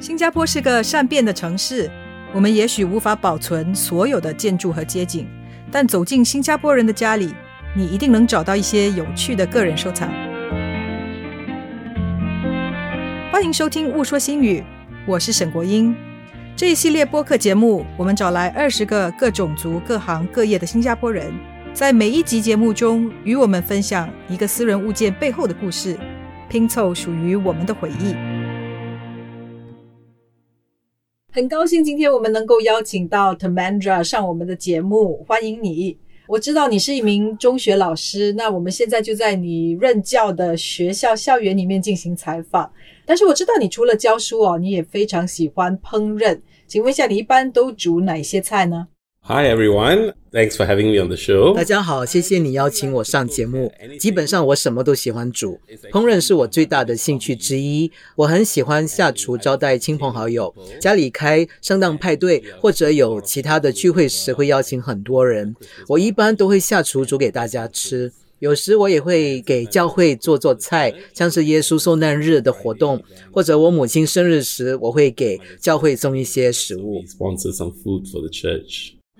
新加坡是个善变的城市，我们也许无法保存所有的建筑和街景，但走进新加坡人的家里，你一定能找到一些有趣的个人收藏。欢迎收听《误说新语》，我是沈国英。这一系列播客节目，我们找来二十个各种族、各行各业的新加坡人，在每一集节目中与我们分享一个私人物件背后的故事，拼凑属于我们的回忆。很高兴今天我们能够邀请到 Tamandra 上我们的节目，欢迎你。我知道你是一名中学老师，那我们现在就在你任教的学校校园里面进行采访。但是我知道你除了教书哦，你也非常喜欢烹饪。请问一下，你一般都煮哪些菜呢？Hi everyone, thanks for having me on the show. 大家好，谢谢你邀请我上节目。基本上我什么都喜欢煮，烹饪是我最大的兴趣之一。我很喜欢下厨招待亲朋好友，家里开圣诞派对或者有其他的聚会时会邀请很多人。我一般都会下厨煮给大家吃，有时我也会给教会做做菜，像是耶稣受难日的活动，或者我母亲生日时，我会给教会送一些食物。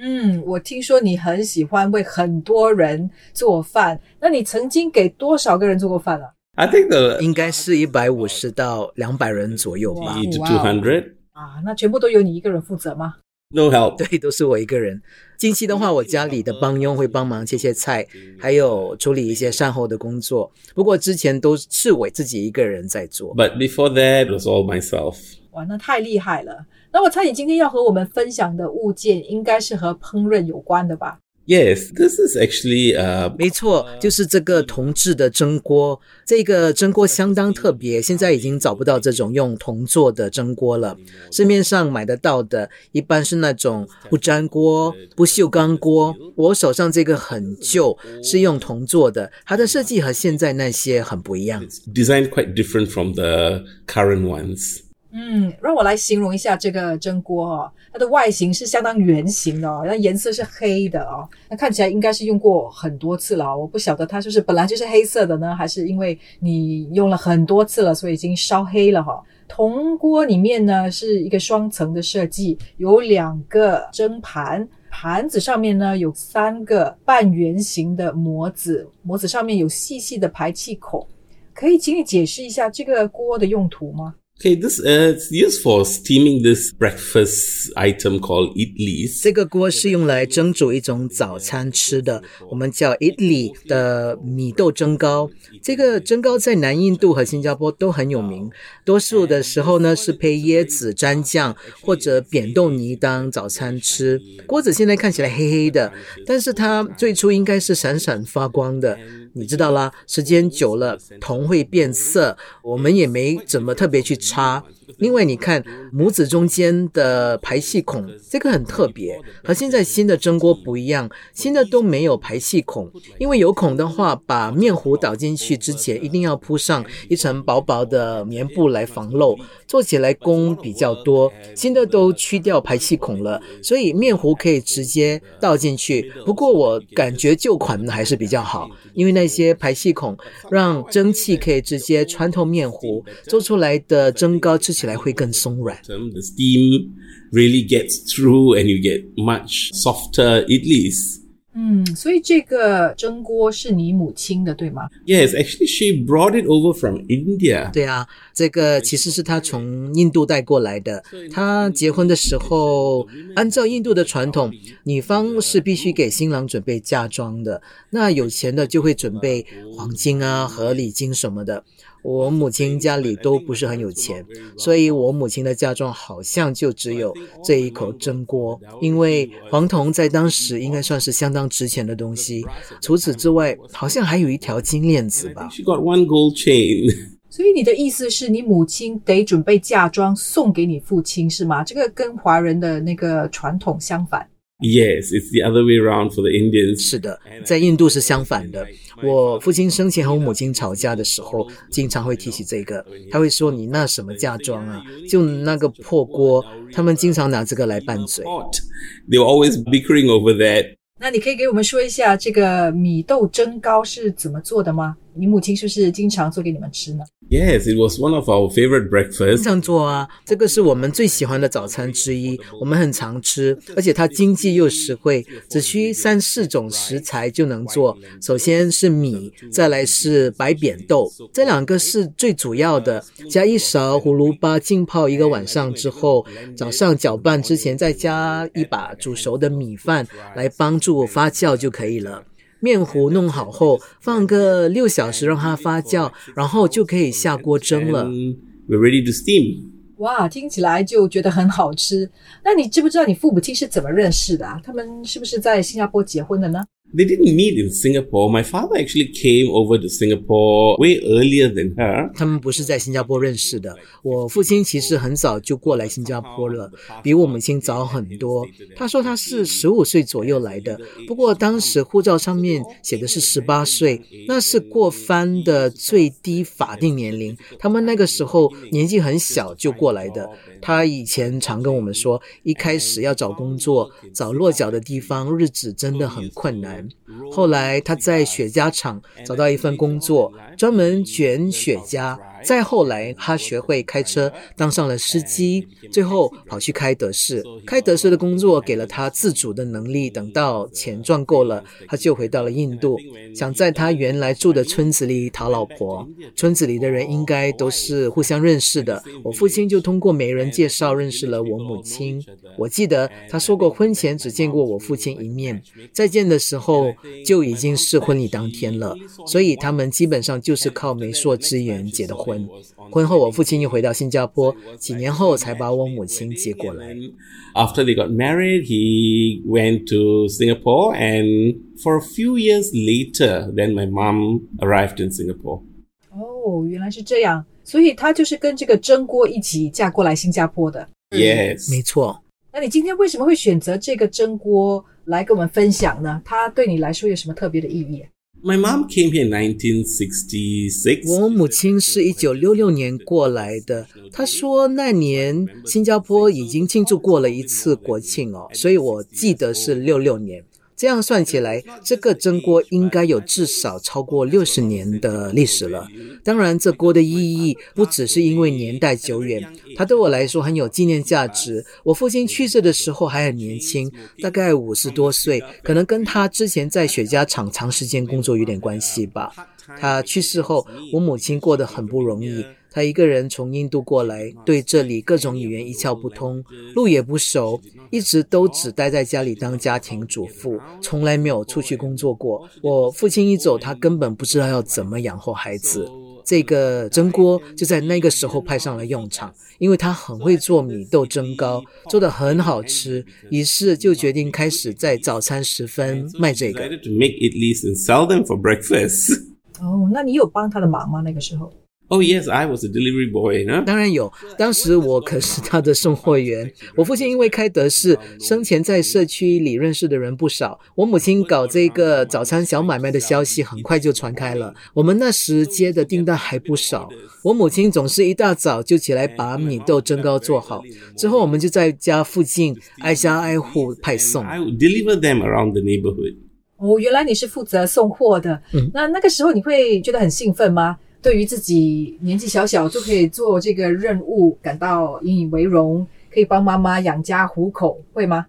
嗯，我听说你很喜欢为很多人做饭，那你曾经给多少个人做过饭啊？I think the 应该是一百五十到两百人左右吧。80 to Wow. 200. 啊，那全部都由你一个人负责吗？No help. 对，都是我一个人。近期的话，我家里的帮佣会帮忙切切菜，还有处理一些善后的工作。不过之前都是我自己一个人在做。But before that, it was all myself. 哇，那太厉害了！那我猜你今天要和我们分享的物件应该是和烹饪有关的吧？Yes, this is actually uh, 没错，就是这个铜制的蒸锅。这个蒸锅相当特别，现在已经找不到这种用铜做的蒸锅了。市面上买得到的一般是那种不粘锅、不锈钢锅。我手上这个很旧，是用铜做的，它的设计和现在那些很不一样。designed quite different from the current ones. 嗯，让我来形容一下这个蒸锅哦，它的外形是相当圆形的哦，那颜色是黑的哦，那看起来应该是用过很多次了哦。我不晓得它就是本来就是黑色的呢，还是因为你用了很多次了，所以已经烧黑了哈、铜锅里面呢是一个双层的设计，有两个蒸盘。盘子上面呢有三个半圆形的模子，模子上面有细细的排气孔。可以请你解释一下这个锅的用途吗？Okay, this is used for steaming this breakfast item called idli. 这个锅是用来蒸煮一种早餐吃的，我们叫 idli 的米豆蒸糕。这个蒸糕在南印度和新加坡都很有名，多数的时候呢是配椰子蘸酱或者扁豆泥当早餐吃。锅子现在看起来黑黑的，但是它最初应该是闪闪发光的。你知道啦，时间久了铜会变色，我们也没怎么特别去差。另外，你看拇指中间的排气孔，这个很特别，和现在新的蒸锅不一样，新的都没有排气孔，因为有孔的话，把面糊倒进去之前一定要铺上一层薄薄的棉布来防漏，做起来工比较多。新的都去掉排气孔了，所以面糊可以直接倒进去。不过我感觉旧款的还是比较好，因为那些排气孔让蒸汽可以直接穿透面糊，做出来的蒸糕吃起来会更松软。Um, The steam really gets through and you get much softer idlis. 嗯，所以这个蒸锅是你母亲的，对吗？Yes, actually she brought it over from India. 对啊，这个其实是她从印度带过来的。她结婚的时候，按照印度的传统，女方是必须给新郎准备嫁妆的。那有钱的就会准备黄金啊和礼金什么的。我母亲家里都不是很有钱，所以我母亲的嫁妆好像就只有这一口蒸锅，因为黄铜在当时应该算是相当值钱的东西。除此之外，好像还有一条金链子吧。She got one gold chain. 所以你的意思是你母亲得准备嫁妆送给你父亲是吗？这个跟华人的那个传统相反。Yes, it's the other way around for the Indians. 是的，在印度是相反的。我父亲生前和我母亲吵架的时候，经常会提起这个。他会说：“你那什么嫁妆啊？就那个破锅。”他们经常拿这个来拌嘴。They were always bickering over that. 那你可以给我们说一下这个米豆蒸糕是怎么做的吗？你母亲是不是经常做给你们吃呢？Yes, it was one of our favorite breakfasts. 常做啊，这个是我们最喜欢的早餐之一，我们很常吃，而且它经济又实惠，只需三四种食材就能做。首先是米，再来是白扁豆，这两个是最主要的。加一勺葫芦巴浸泡一个晚上之后，早上搅拌之前再加一把煮熟的米饭来帮助发酵就可以了。面糊弄好后，放个六小时让它发酵，然后就可以下锅蒸了。We're ready to steam. 哇，听起来就觉得很好吃。那你知不知道你父母亲是怎么认识的啊？他们是不是在新加坡结婚的呢？They didn't meet in Singapore. My father actually came over to Singapore way earlier than her. 他们不是在新加坡认识的。我父亲其实很早就过来新加坡了，比我母亲早很多。他说他是十五岁左右来的，不过当时护照上面写的是十八岁，那是过番的最低法定年龄。他们那个时候年纪很小就过来的。他以前常跟我们说，一开始要找工作，找落脚的地方，日子真的很困难。time 后来他在雪茄厂找到一份工作，专门卷雪茄。再后来，他学会开车，当上了司机，最后跑去开德士。开德士的工作给了他自主的能力。等到钱赚够了，他就回到了印度，想在他原来住的村子里讨老婆。村子里的人应该都是互相认识的。我父亲就通过媒人介绍认识了我母亲。我记得他说过，婚前只见过我父亲一面，再见的时候就已经是婚礼当天了。所以他们基本上就是靠媒妁之言结的婚。婚后，我父亲又回到新加坡，几年后才把我母亲接过来。After they got married, he went to Singapore, and for a few years later, then my mom arrived in Singapore. 哦，原来是这样，所以她就是跟这个蒸锅一起嫁过来新加坡的。Yes. 没错，那你今天为什么会选择这个蒸锅来跟我们分享呢？它对你来说有什么特别的意义？My mom came here in 1966. 我母亲是一九六六年过来的。她说那年新加坡已经庆祝过了一次国庆哦，所以我记得是六六年。这样算起来，这个蒸锅应该有至少超过六十年的历史了。当然，这锅的意义不只是因为年代久远，它对我来说很有纪念价值。我父亲去世的时候还很年轻，大概五十多岁，可能跟他之前在雪茄厂长时间工作有点关系吧。他去世后，我母亲过得很不容易。她一个人从印度过来，对这里各种语言一窍不通，路也不熟，一直都只待在家里当家庭主妇，从来没有出去工作过。我父亲一走，他根本不知道要怎么养活孩子。这个蒸锅就在那个时候派上了用场，因为他很会做米豆蒸糕，做的很好吃，于是就决定开始在早餐时分卖这个。哦，那你有帮他的忙吗？那个时候？Oh yes, I was a delivery boy, huh? 当然有，当时我可是他的送货员。我父亲因为开德士，生前在社区里认识的人不少。我母亲搞这个早餐小买卖的消息很快就传开了，我们那时接的订单还不少。我母亲总是一大早就起来把米豆蒸糕做好，之后我们就在家附近挨家挨户派送。I would deliver them around the neighborhood. 哦，原来你是负责送货的。嗯那那个时候你会觉得很兴奋吗？对于自己年纪小小就可以做这个任务，感到引以为荣，可以帮妈妈养家糊口，会吗？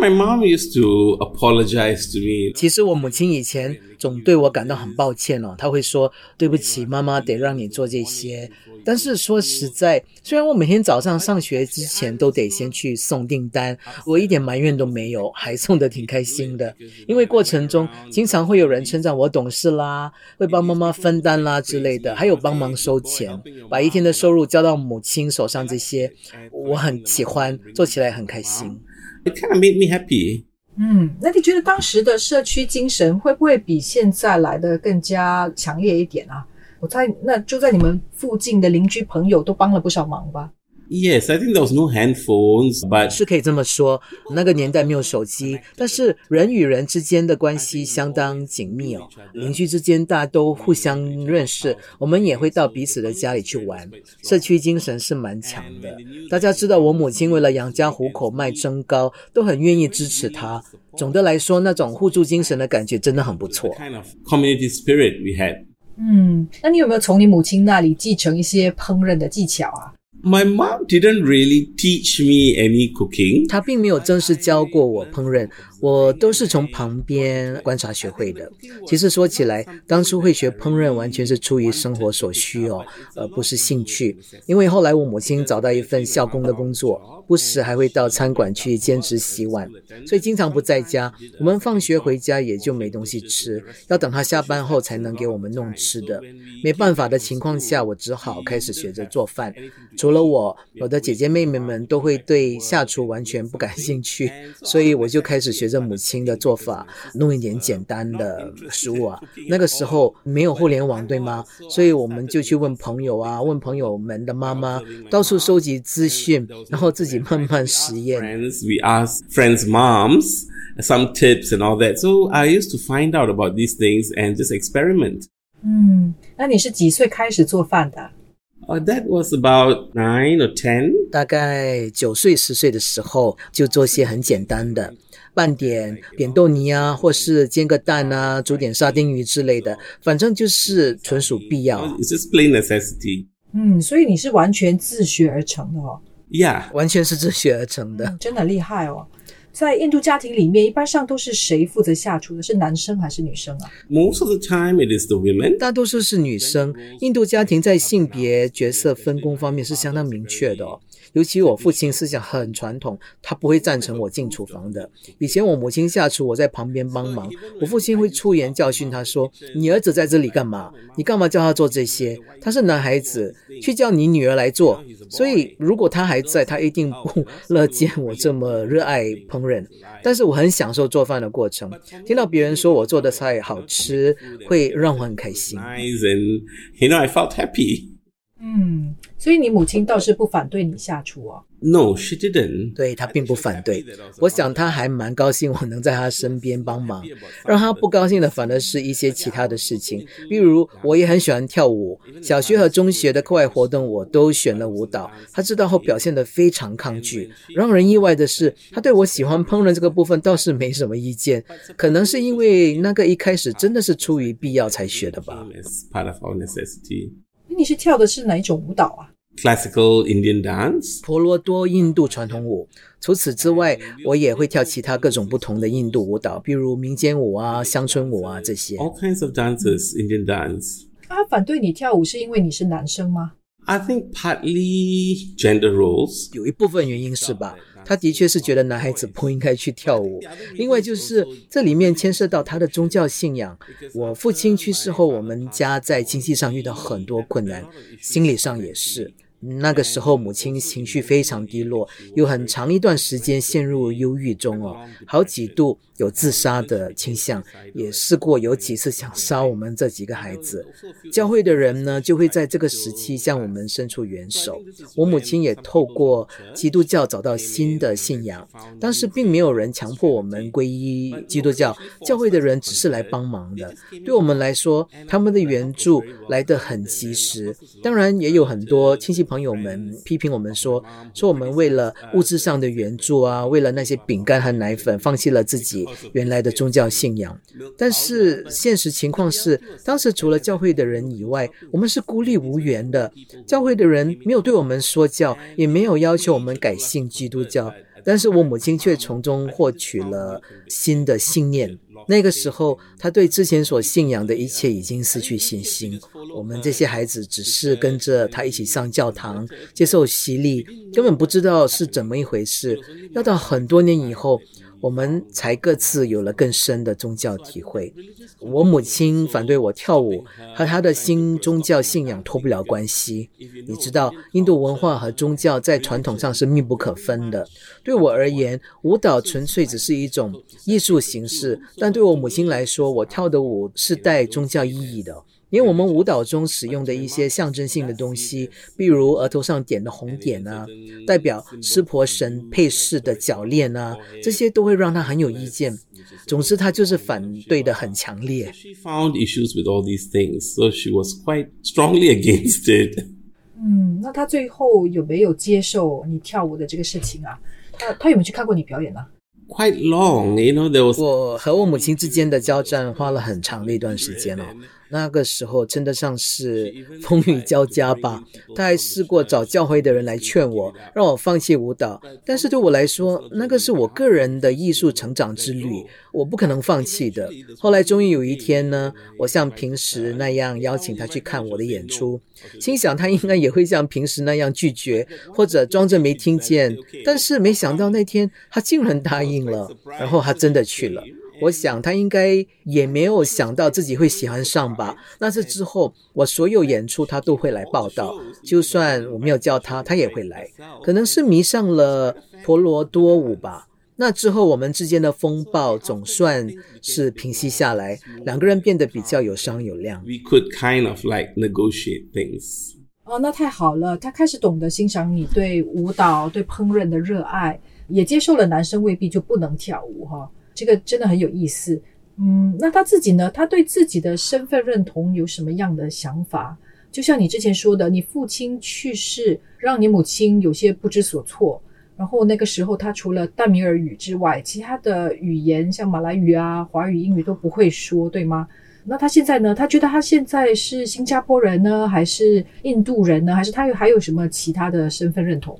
My mom used to apologize to me. 其实我母亲以前总对我感到很抱歉哦，她会说对不起，妈妈得让你做这些。但是说实在，虽然我每天早上上学之前都得先去送订单，我一点埋怨都没有，还送得挺开心的。因为过程中经常会有人称赞我懂事啦，会帮妈妈分担啦之类的，还有帮忙收钱，把一天的收入交到母亲手上，这些我很喜欢，做起来很开心。It kind of made me happy. 嗯，那你觉得当时的社区精神会不会比现在来的更加强烈一点啊？我猜那住在你们附近的邻居朋友都帮了不少忙吧？Yes, I think there was no handphones, but 是可以这么说，那个年代没有手机，但是人与人之间的关系相当紧密哦。邻居之间大家都互相认识，我们也会到彼此的家里去玩，社区精神是蛮强的。大家知道我母亲为了养家糊口卖蒸糕，都很愿意支持她。总的来说，那种互助精神的感觉真的很不错。kind of community spirit we had. 嗯，那你有没有从你母亲那里继承一些烹饪的技巧啊 ？My mom didn't really teach me any cooking. 他并没有正式教过我烹饪， 我都是从旁边观察学会的。其实说起来，当初会学烹饪完全是出于生活所需哦，而不是兴趣。因为后来我母亲找到一份校工的工作，不时还会到餐馆去兼职洗碗，所以经常不在家。我们放学回家也就没东西吃，要等她下班后才能给我们弄吃的。没办法的情况下，我只好开始学着做饭。除了我，我的姐姐妹妹们都会对下厨完全不感兴趣，所以我就开始学着母亲的做法，弄一点简单的食物啊。那个时候没有互联网，对吗？所以我们就去问朋友啊，问朋友们的妈妈，到处收集资讯，然后自己慢慢实验。Friends, we asked friends' moms some tips and all that. So I used to find out about these things and just experiment. 嗯，那你是几岁开始做饭的？Uh, that was about nine or ten. 大概九岁十岁的时候，就做些很简单的，拌点扁豆泥啊，或是煎个蛋啊，煮点沙丁鱼之类的，反正就是纯属必要。It's just plain necessity. 嗯，所以你是完全自学而成的哦，Yeah. 完全是自学而成的。嗯真的厉害哦。在印度家庭里面，一般上都是谁负责下厨的？是男生还是女生啊？Most of the time it is the women. 大多数是女生。印度家庭在性别角色分工方面是相当明确的哦。尤其我父亲思想很传统，他不会赞成我进厨房的。以前我母亲下厨，我在旁边帮忙，我父亲会出言教训他说：“你儿子在这里干嘛？你干嘛叫他做这些？他是男孩子，去叫你女儿来做。”所以如果他还在，他一定不 乐见我这么热爱烹饪。但是我很享受做饭的过程，听到别人说我做的菜好吃，会让我很开心。Nice and you know I felt happy. 嗯，所以你母亲倒是不反对你下厨哦。No, she didn't. 对她并不反对，我想她还蛮高兴我能在她身边帮忙。让她不高兴的反而是一些其他的事情，例如我也很喜欢跳舞，小学和中学的课外活动我都选了舞蹈。她知道后表现得非常抗拒。让人意外的是，她对我喜欢烹饪这个部分倒是没什么意见，可能是因为那个一开始真的是出于必要才学的吧。It's part of necessity. 那你是跳的是哪一种舞蹈啊？Classical Indian dance. 婆罗多印度传统舞。除此之外，我也会跳其他各种不同的印度舞蹈，比如民间舞啊、乡村舞啊这些。All kinds of dances, Indian dance. 他反对你跳舞是因为你是男生吗？I think partly gender roles. 有一部分原因是吧，他的确是觉得男孩子不应该去跳舞。另外就是这里面牵涉到他的宗教信仰。我父亲去世后，我们家在经济上遇到很多困难，心理上也是。那个时候，母亲情绪非常低落，有很长一段时间陷入忧郁中哦，好几度有自杀的倾向，也试过有几次想杀我们这几个孩子。教会的人呢，就会在这个时期向我们伸出援手。我母亲也透过基督教找到新的信仰，当时并没有人强迫我们皈依基督教，教会的人只是来帮忙的。对我们来说，他们的援助来得很及时。当然，也有很多亲戚朋友们批评我们说，说我们为了物质上的援助啊，为了那些饼干和奶粉，放弃了自己原来的宗教信仰。但是现实情况是，当时除了教会的人以外，我们是孤立无援的。教会的人没有对我们说教，也没有要求我们改信基督教。但是我母亲却从中获取了新的信念。那个时候，他对之前所信仰的一切已经失去信心。我们这些孩子只是跟着他一起上教堂，接受洗礼，根本不知道是怎么一回事。要到很多年以后，我们才各自有了更深的宗教体会。我母亲反对我跳舞，和她的新宗教信仰脱不了关系。你知道，印度文化和宗教在传统上是密不可分的。对我而言，舞蹈纯粹只是一种艺术形式，但对我母亲来说，我跳的舞是带宗教意义的。因为我们舞蹈中使用的一些象征性的东西，比如额头上点的红点啊，代表湿婆神配饰的脚链啊，这些都会让他很有意见。总之，他就是反对的很强烈。She found issues with all these things, so she was quite strongly against it. 嗯，那他最后有没有接受你跳舞的这个事情啊？他他有没有去看过你表演呢、Quite long, you know, there was 我和我母亲之间的交战花了很长的一段时间哦。那个时候称得上是风雨交加吧。他还试过找教会的人来劝我，让我放弃舞蹈。但是对我来说，那个是我个人的艺术成长之旅，我不可能放弃的。后来终于有一天呢，我像平时那样邀请他去看我的演出，心想他应该也会像平时那样拒绝，或者装着没听见。但是没想到那天他竟然答应了，然后他真的去了。我想他应该也没有想到自己会喜欢上吧。那次之后，我所有演出他都会来报道，就算我没有叫他，他也会来。可能是迷上了婆罗多舞吧。那之后，我们之间的风暴总算是平息下来，两个人变得比较有商有量。We could kind of like negotiate things. 哦，那太好了，他开始懂得欣赏你对舞蹈、对烹饪的热爱，也接受了男生未必就不能跳舞哈。这个真的很有意思，嗯，那他自己呢？他对自己的身份认同有什么样的想法？就像你之前说的，你父亲去世，让你母亲有些不知所措。然后那个时候，他除了淡米尔语之外，其他的语言像马来语啊、华语、英语都不会说，对吗？那他现在呢？他觉得他现在是新加坡人呢，还是印度人呢？还是他有还有什么其他的身份认同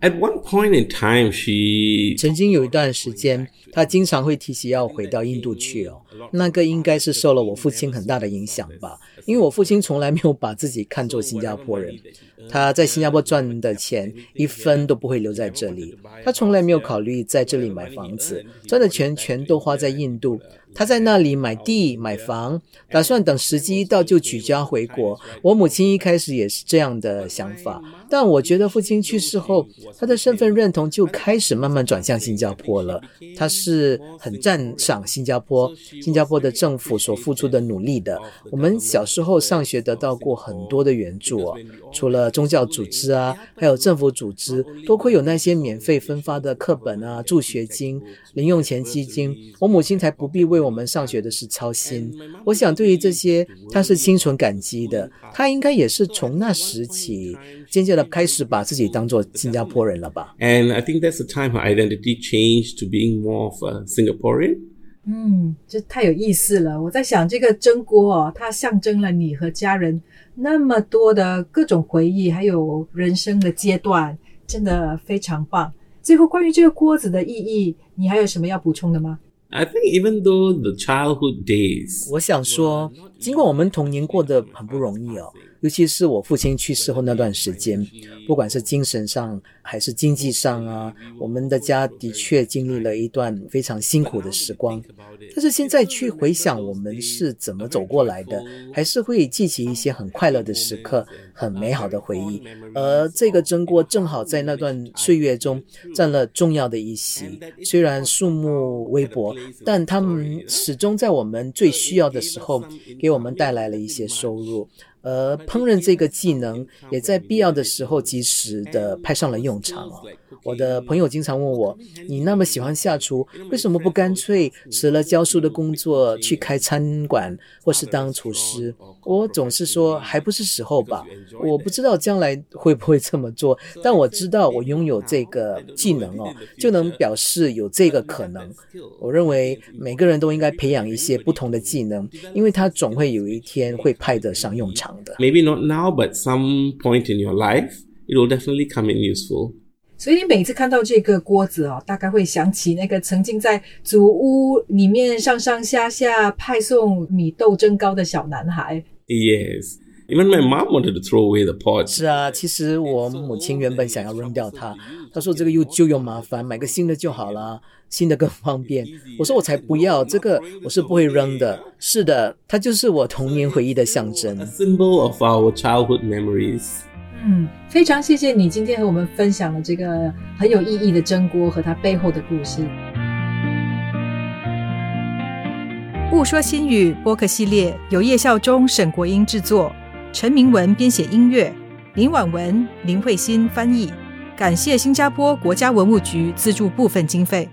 ？At one point in time, she 曾经有一段时间，她经常会提起要回到印度去哦。那个应该是受了我父亲很大的影响吧，因为我父亲从来没有把自己看作新加坡人。他在新加坡赚的钱一分都不会留在这里，他从来没有考虑在这里买房子，赚的钱全都花在印度。他在那里买地买房，打算等时机一到就举家回国。我母亲一开始也是这样的想法，但我觉得父亲去世后，他的身份认同就开始慢慢转向新加坡了。他是很赞赏新加坡、新加坡的政府所付出的努力的。我们小时候上学得到过很多的援助，除了宗教组织啊，还有政府组织，多亏有那些免费分发的课本啊、助学金、零用钱基金，我母亲才不必为。我们上学的是操心，我想对于这些他是心存感激的。他应该也是从那时起，渐渐的开始把自己当做新加坡人了吧。And I think that's the time her identity changed to being more of a Singaporean. 嗯，这太有意思了。我在想，这个蒸锅哦，它象征了你和家人那么多的各种回忆，还有人生的阶段，真的非常棒。最后，关于这个锅子的意义，你还有什么要补充的吗？I think even though the childhood days，我想说，尽管我们童年过得很不容易哦，尤其是我父亲去世后那段时间，不管是精神上还是经济上啊，我们的家的确经历了一段非常辛苦的时光。但是现在去回想我们是怎么走过来的，还是会记起一些很快乐的时刻，很美好的回忆。而这个蒸锅正好在那段岁月中占了重要的一席，虽然数目微薄，但他们始终在我们最需要的时候给我们带来了一些收入。而烹饪这个技能也在必要的时候及时的派上了用场哦。我的朋友经常问我：“你那么喜欢下厨，为什么不干脆辞了教书的工作去开餐馆或是当厨师？”我总是说：“还不是时候吧。”我不知道将来会不会这么做，但我知道我拥有这个技能哦，就能表示有这个可能。我认为每个人都应该培养一些不同的技能，因为他总会有一天会派得上用场的。Maybe not now, but some point in your life, it will definitely come in useful. 所以你每次看到这个锅子哦，大概会想起那个曾经在祖屋里面上上下下派送米豆蒸糕的小男孩。Yes. Even my mom wanted to throw away the pot. 是啊，其实我母亲原本想要扔掉它，她说这个又旧又麻烦，买个新的就好了，新的更方便。我说我才不要，这个我是不会扔的。是的，它就是我童年回忆的象征 A。symbol of our childhood memories. 嗯，非常谢谢你今天和我们分享了这个很有意义的蒸锅和它背后的故事。不说新语播客系列由叶孝忠、沈国英制作，陈明文编写音乐，林婉文、林慧欣翻译。感谢新加坡国家文物局资助部分经费。